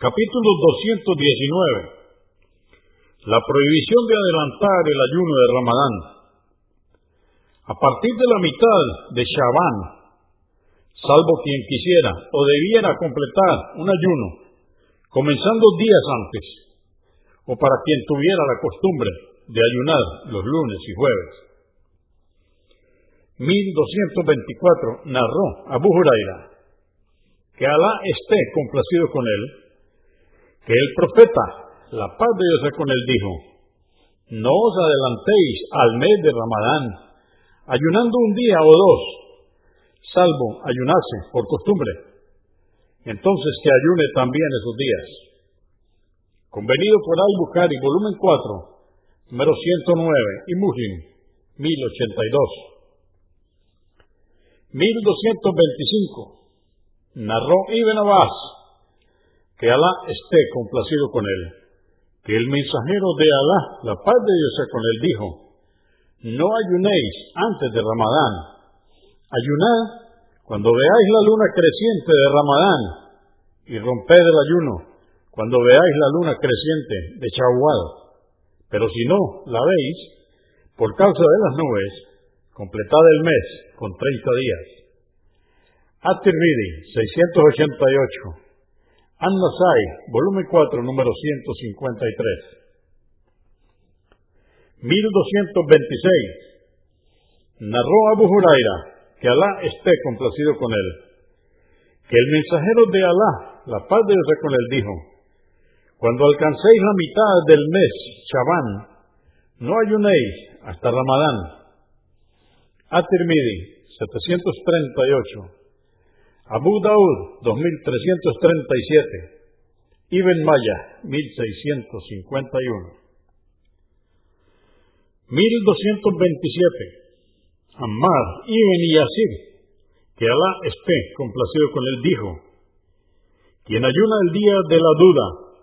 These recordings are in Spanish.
Capítulo 219. La prohibición de adelantar el ayuno de Ramadán. A partir de la mitad de Shabán, salvo quien quisiera o debiera completar un ayuno, comenzando días antes, o para quien tuviera la costumbre de ayunar los lunes y jueves. 1224 narró Abu Huraira que Alá esté complacido con él, que el profeta, la paz de Dios con él, dijo, no os adelantéis al mes de Ramadán, ayunando un día o dos, salvo ayunarse por costumbre. Entonces que ayune también esos días. Convenido por Al-Bukhari, volumen 4, número 109, y Muslim, 1082. 1225 narró Ibn Abbas, que Alá esté complacido con él, que el mensajero de Alá, la paz de Dios con él, dijo, no ayunéis antes de Ramadán, ayunad cuando veáis la luna creciente de Ramadán y romped el ayuno cuando veáis la luna creciente de Shawwal. Pero si no la veis, por causa de las nubes, completad el mes con treinta días. At-Tirmidhi, 688. An-Nasai, volumen 4, número 153. 1226. Narró Abu Huraira, que Alá esté complacido con él, que el mensajero de Alá, la paz de Dios con él, dijo, cuando alcancéis la mitad del mes, Shaban, no ayunéis hasta Ramadán. At-Tirmidhi, 738. Abu Daud, 2337. Ibn Maya, 1651. 1227. Ammar Ibn Yasir, que Alá esté complacido con él, dijo, quien ayuna el día de la duda,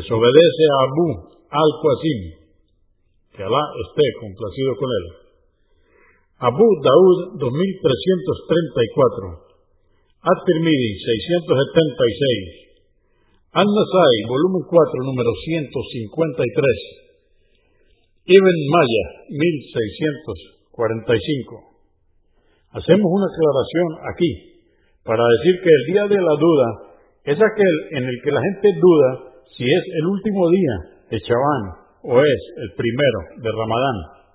desobedece a Abu al-Qasim, que Alá esté complacido con él. Abu Daud 2334 At-Tirmidhi, 676. An-Nasai, volumen 4, número 153. Ibn Maya, 1645. Hacemos una aclaración aquí para decir que el día de la duda es aquel en el que la gente duda si es el último día de Chabán o es el primero de Ramadán.